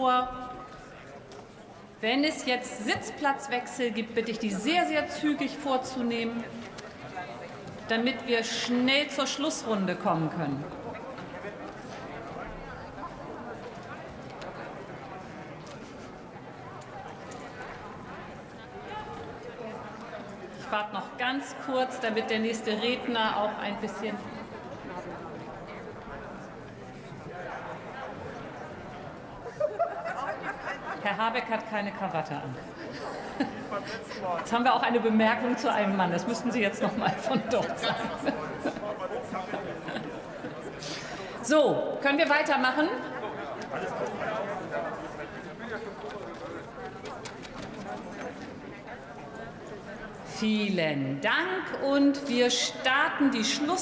vor. Wenn es jetzt Sitzplatzwechsel gibt, bitte ich die sehr, sehr zügig vorzunehmen, damit wir schnell zur Schlussrunde kommen können. Ich warte noch ganz kurz, damit der nächste Redner auch ein bisschen Herr Habeck hat keine Krawatte an. Jetzt haben wir auch eine Bemerkung zu einem Mann. Das müssten Sie jetzt noch mal von dort sagen. So, können wir weitermachen? Vielen Dank und wir starten die Schluss